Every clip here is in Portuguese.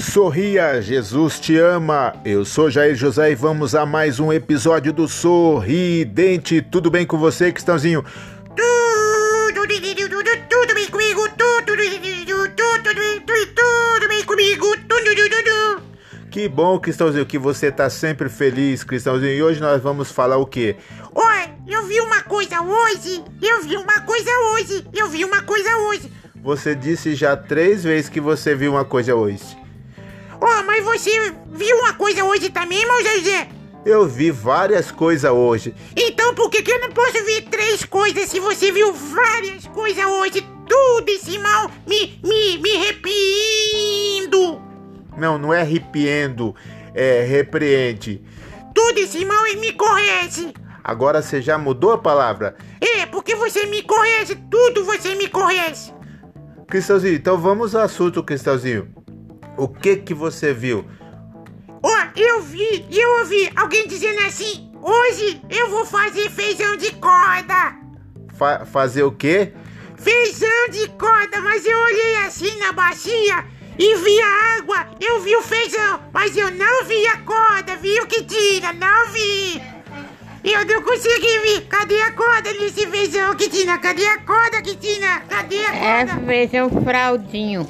Sorria, Jesus te ama. Eu sou Jair José e vamos a mais um episódio do Sorridente. Tudo bem com você, Cristãozinho? Tudo, tudo, tudo bem comigo, tudo, tudo, tudo, tudo bem comigo, tudo, tudo. Que bom, Cristãozinho, que você tá sempre feliz, Cristãozinho. E hoje nós vamos falar o quê? Oi, eu vi uma coisa hoje, eu vi uma coisa hoje, eu vi uma coisa hoje. Você disse já três vezes que você viu uma coisa hoje. Oh, mas você viu uma coisa hoje também, meu Zezé? Eu vi várias coisas hoje. Então por que, que eu não posso ver três coisas se você viu várias coisas hoje? Tudo esse mal me, me, me arrepindo. Não, não é arrepiendo, é repreende. Tudo esse mal me conhece. Agora você já mudou a palavra? É, porque você me conhece, tudo você me conhece. Cristãozinho, então vamos ao assunto, Cristãozinho. O que que você viu? Ó, eu vi, eu ouvi alguém dizendo assim: hoje eu vou fazer feijão de corda. Fa fazer o quê? Feijão de corda, mas eu olhei assim na bacia e vi a água, eu vi o feijão, mas eu não vi a corda, viu que tira, não vi. Eu não consegui ver. Cadê a corda nesse feijão, Kitina? Cadê a corda, Kitina? Cadê a É corda? feijão fraldinho.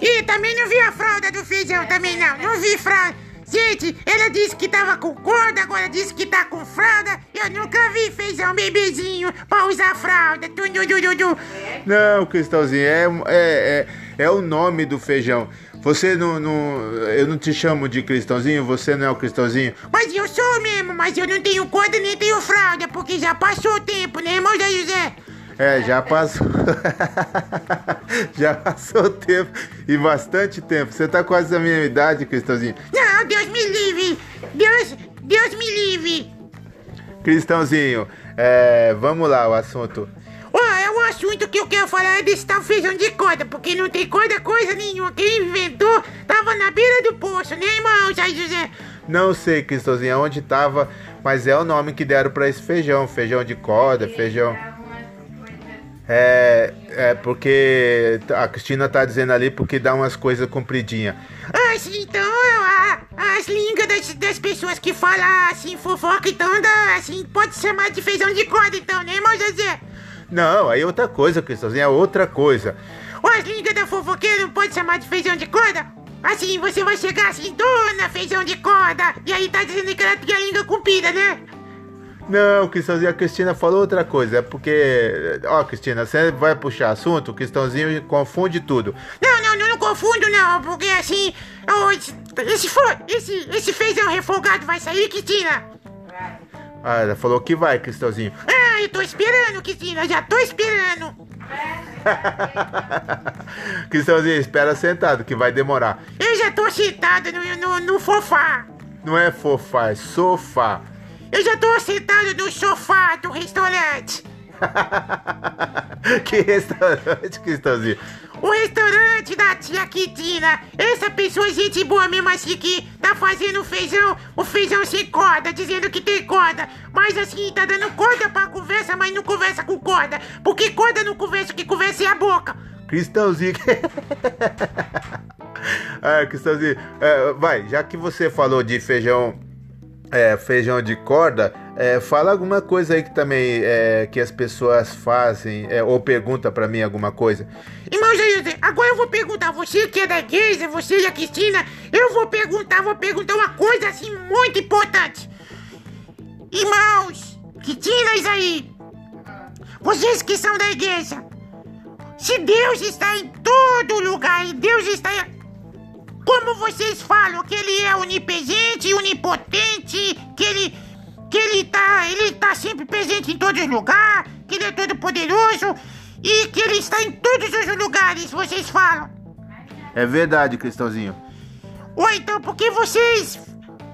E também não vi a fralda do feijão, também não. Não vi fralda. Gente, ela disse que tava com corda, agora disse que tá com fralda. Eu nunca vi feijão bebezinho pra usar fralda. Tu, du, du, du, du. Não, Cristãozinho, é, é, é, é o nome do feijão. Você não, não. Eu não te chamo de Cristãozinho, você não é o Cristãozinho. Mas eu sou mesmo, mas eu não tenho corda nem tenho fralda, porque já passou o tempo, né, irmão Zé José? É, já passou. já passou o tempo e bastante tempo. Você tá quase a minha idade, Cristãozinho. Não, Deus me livre. Deus, Deus me livre. Cristãozinho, é, vamos lá, o assunto. Ó, é um assunto que eu quero falar é desse tal feijão de corda, porque não tem corda coisa nenhuma. Quem inventou tava na beira do poço, né, irmão Zé José? Não sei, Cristãozinho, onde tava, mas é o nome que deram pra esse feijão. Feijão de corda, feijão. É, é porque a Cristina tá dizendo ali porque dá umas coisas compridinhas. Ah, sim, então, a- as línguas das, das pessoas que falam assim, fofoca, então, dá, assim, pode chamar de feijão de corda, então, né, irmão Zezé? Não, aí é outra coisa, Cristãozinho, é outra coisa. As línguas da fofoqueira não pode chamar de feijão de corda? Assim, você vai chegar assim, dona feijão de corda, e aí tá dizendo que ela tem a língua comprida, né? Não, Cristãozinho, a Cristina falou outra coisa. É porque. Ó, Cristina, você vai puxar assunto, o Cristãozinho confunde tudo. Não, não, não, não confundo não, porque assim, oh, esse, esse, esse, esse feijão refogado vai sair, Cristina? Ah, ela falou que vai, Cristãozinho. Ah, eu tô esperando, Cristina, já tô esperando. Cristãozinho, espera sentado, que vai demorar. Eu já tô sentado no, no, no sofá. Não é fofá, é sofá. Eu já tô sentado no sofá do restaurante. que restaurante, Cristãozinho? O restaurante da tia Quitina. Essa pessoa, gente boa mesmo assim, que tá fazendo feijão, o feijão sem corda, dizendo que tem corda. Mas assim, tá dando corda pra conversa, mas não conversa com corda. Porque corda não conversa, o que conversa é a boca. Cristãozinho. ah, Cristãozinho, é, vai, já que você falou de feijão, é, feijão de corda, é, fala alguma coisa aí que também é, que as pessoas fazem é, ou pergunta pra mim alguma coisa. Irmão Jair, agora eu vou perguntar, você que é da igreja, você e a Cristina, eu vou perguntar, vou perguntar uma coisa assim muito importante. Irmãos, Critinas aí, vocês que são da igreja, se Deus está em todo lugar e Deus está. Como vocês falam que ele é onipotente, onipotente, que ele que ele tá, ele tá sempre presente em todos os lugares, que ele é todo poderoso e que ele está em todos os lugares, vocês falam. É verdade, Cristãozinho. Ou então porque vocês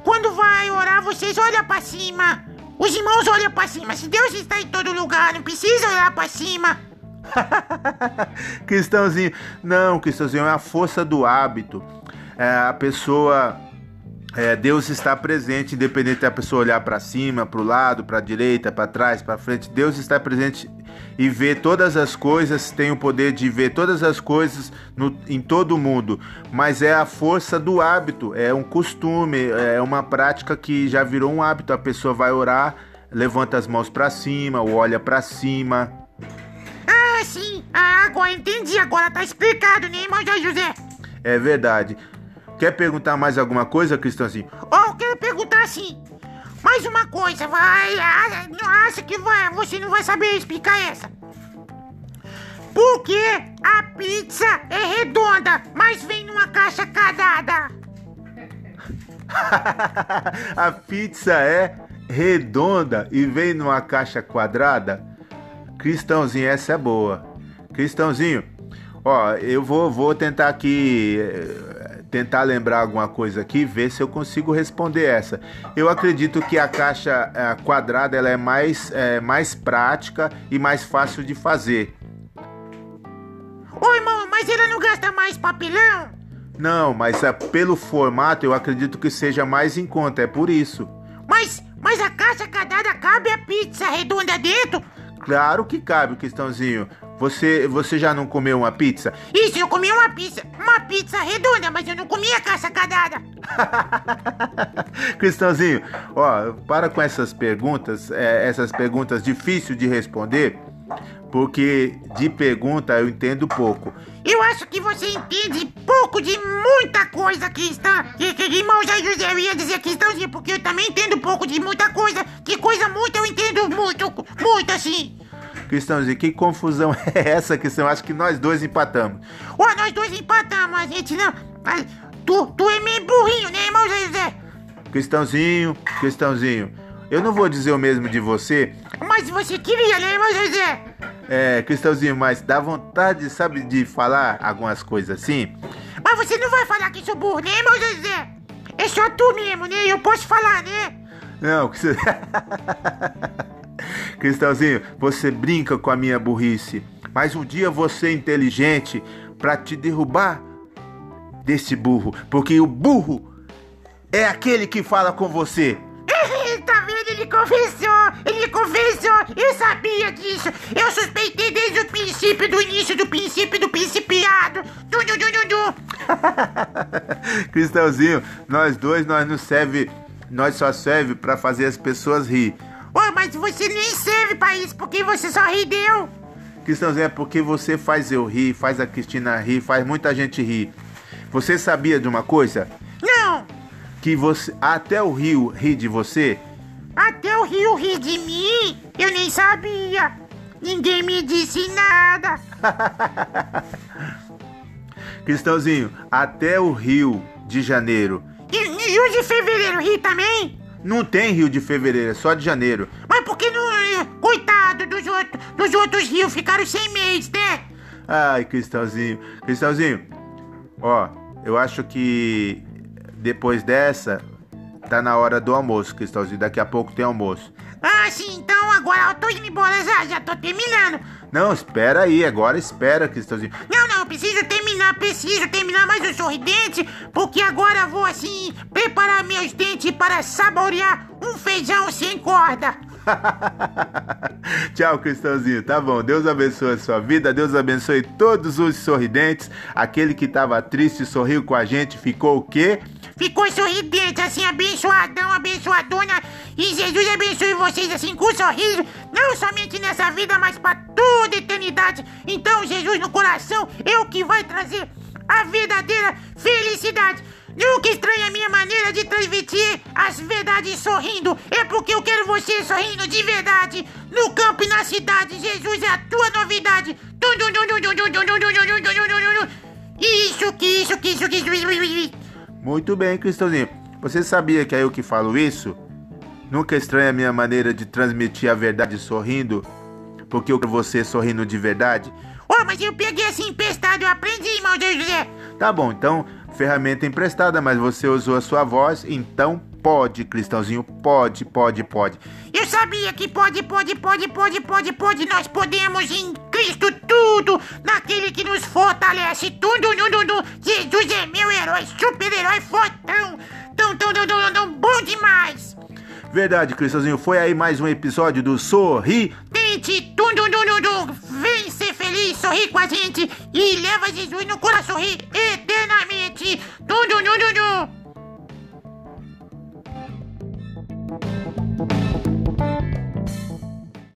quando vai orar, vocês olham pra cima. Os irmãos olham pra cima. Se Deus está em todo lugar, não precisa olhar pra cima. Cristãozinho, não, Cristãozinho, é a força do hábito. É, a pessoa é, Deus está presente, independente da pessoa olhar para cima, para o lado, para a direita, para trás, para frente. Deus está presente e vê todas as coisas, tem o poder de ver todas as coisas no, em todo o mundo. Mas é a força do hábito, é um costume, é uma prática que já virou um hábito. A pessoa vai orar, levanta as mãos para cima, olha para cima. Ah, sim, ah, agora entendi, agora tá explicado, né, irmão José? É verdade. Quer perguntar mais alguma coisa, Cristãozinho? Oh, eu quero perguntar sim. Mais uma coisa, vai. Acha que vai, você não vai saber explicar essa. Por que a pizza é redonda, mas vem numa caixa cadada? a pizza é redonda e vem numa caixa quadrada? Cristãozinho, essa é boa. Cristãozinho, ó, eu vou, vou tentar aqui eh, tentar lembrar alguma coisa aqui, ver se eu consigo responder essa. Eu acredito que a caixa a quadrada ela é mais, é, mais prática e mais fácil de fazer. Oi, irmão, mas ela não gasta mais papelão? Não, mas é, pelo formato eu acredito que seja mais em conta, é por isso. Mas, mas a caixa quadrada cabe a pizza redonda dentro? Claro que cabe, Cristãozinho. Você, você já não comeu uma pizza? Isso, eu comi uma pizza. Uma pizza redonda, mas eu não comi a caixa cadada. Cristãozinho, ó, para com essas perguntas, é, essas perguntas difíceis de responder, porque de pergunta eu entendo pouco. Eu acho que você entende pouco de muita coisa, Cristã. Que, que, irmão Zé José, eu ia dizer Cristãozinho, porque eu também entendo pouco de muita coisa. Que coisa muito eu entendo muito, muito assim. Cristãozinho, que confusão é essa, Cristão? Acho que nós dois empatamos. Ué, nós dois empatamos, a gente não. Tu, tu é meio burrinho, né, irmão José? Cristãozinho, Cristãozinho, eu não vou dizer o mesmo de você. Mas você queria, né, irmão José? É, Cristãozinho, mas dá vontade, sabe, de falar algumas coisas assim? Mas você não vai falar que sou burro, né, irmão José? É só tu mesmo, né? Eu posso falar, né? Não, que você... Cristãozinho, você brinca com a minha burrice, mas um dia você é inteligente para te derrubar desse burro, porque o burro é aquele que fala com você. tá vendo? Ele confessou! Ele confessou! Eu sabia disso! Eu suspeitei desde o princípio, do início do princípio do principiado! Du, du, du, du, Cristãozinho, nós dois, nós não serve, nós só serve para fazer as pessoas rir. Ô, mas você nem serve pra isso, porque você só ri deu. Cristãozinho, é porque você faz eu rir, faz a Cristina rir, faz muita gente rir. Você sabia de uma coisa? Não! Que você. Até o Rio ri de você? Até o Rio ri de mim? Eu nem sabia! Ninguém me disse nada! Cristãozinho, até o Rio de Janeiro. E, e o de fevereiro ri também? Não tem Rio de Fevereiro, é só de janeiro. Mas por que não. Eh, coitado dos, outro, dos outros rios, ficaram sem mês, né? Ai, Cristalzinho. Cristalzinho, ó, eu acho que depois dessa, tá na hora do almoço, Cristalzinho. Daqui a pouco tem almoço. Ah, sim, então agora eu tô indo embora já, já tô terminando. Não, espera aí, agora espera, Cristalzinho. Não, não, preciso terminar, preciso terminar mais o sorridente, porque agora vou assim preparar meus dentes para saborear um feijão sem corda. Tchau, Cristãozinho. Tá bom. Deus abençoe a sua vida. Deus abençoe todos os sorridentes. Aquele que estava triste sorriu com a gente. Ficou o quê? Ficou sorridente, assim, abençoadão, abençoadona. E Jesus abençoe vocês assim com um sorriso, não somente nessa vida, mas para toda eternidade. Então, Jesus no coração é o que vai trazer a verdadeira felicidade. Nunca estranhe a minha maneira de transmitir as verdades sorrindo. É porque eu quero você sorrindo de verdade. No campo e na cidade, Jesus é a tua novidade. Isso, que isso, que isso, que isso. Muito bem, Cristãozinho. Você sabia que é eu que falo isso? Nunca estranha a minha maneira de transmitir a verdade sorrindo? Porque eu quero você sorrindo de verdade? Oh, mas eu peguei assim emprestado, eu aprendi, irmão José. Tá bom, então, ferramenta emprestada, mas você usou a sua voz, então pode, Cristãozinho, pode, pode, pode. Eu sabia que pode, pode, pode, pode, pode, pode. Nós podemos em Cristo tudo, naquele que nos fortalece, tudo, tudo, tudo. Jesus é meu herói, super-herói, fotão, tão, tão, tão, tão, tão, bom demais. Verdade, Cristãozinho, foi aí mais um episódio do Sorri. Tente, tudo, tudo, tudo, vem ser feliz, sorri com a gente e leva Jesus no coração, sorrir eternamente. Tudo, tudo, tudo.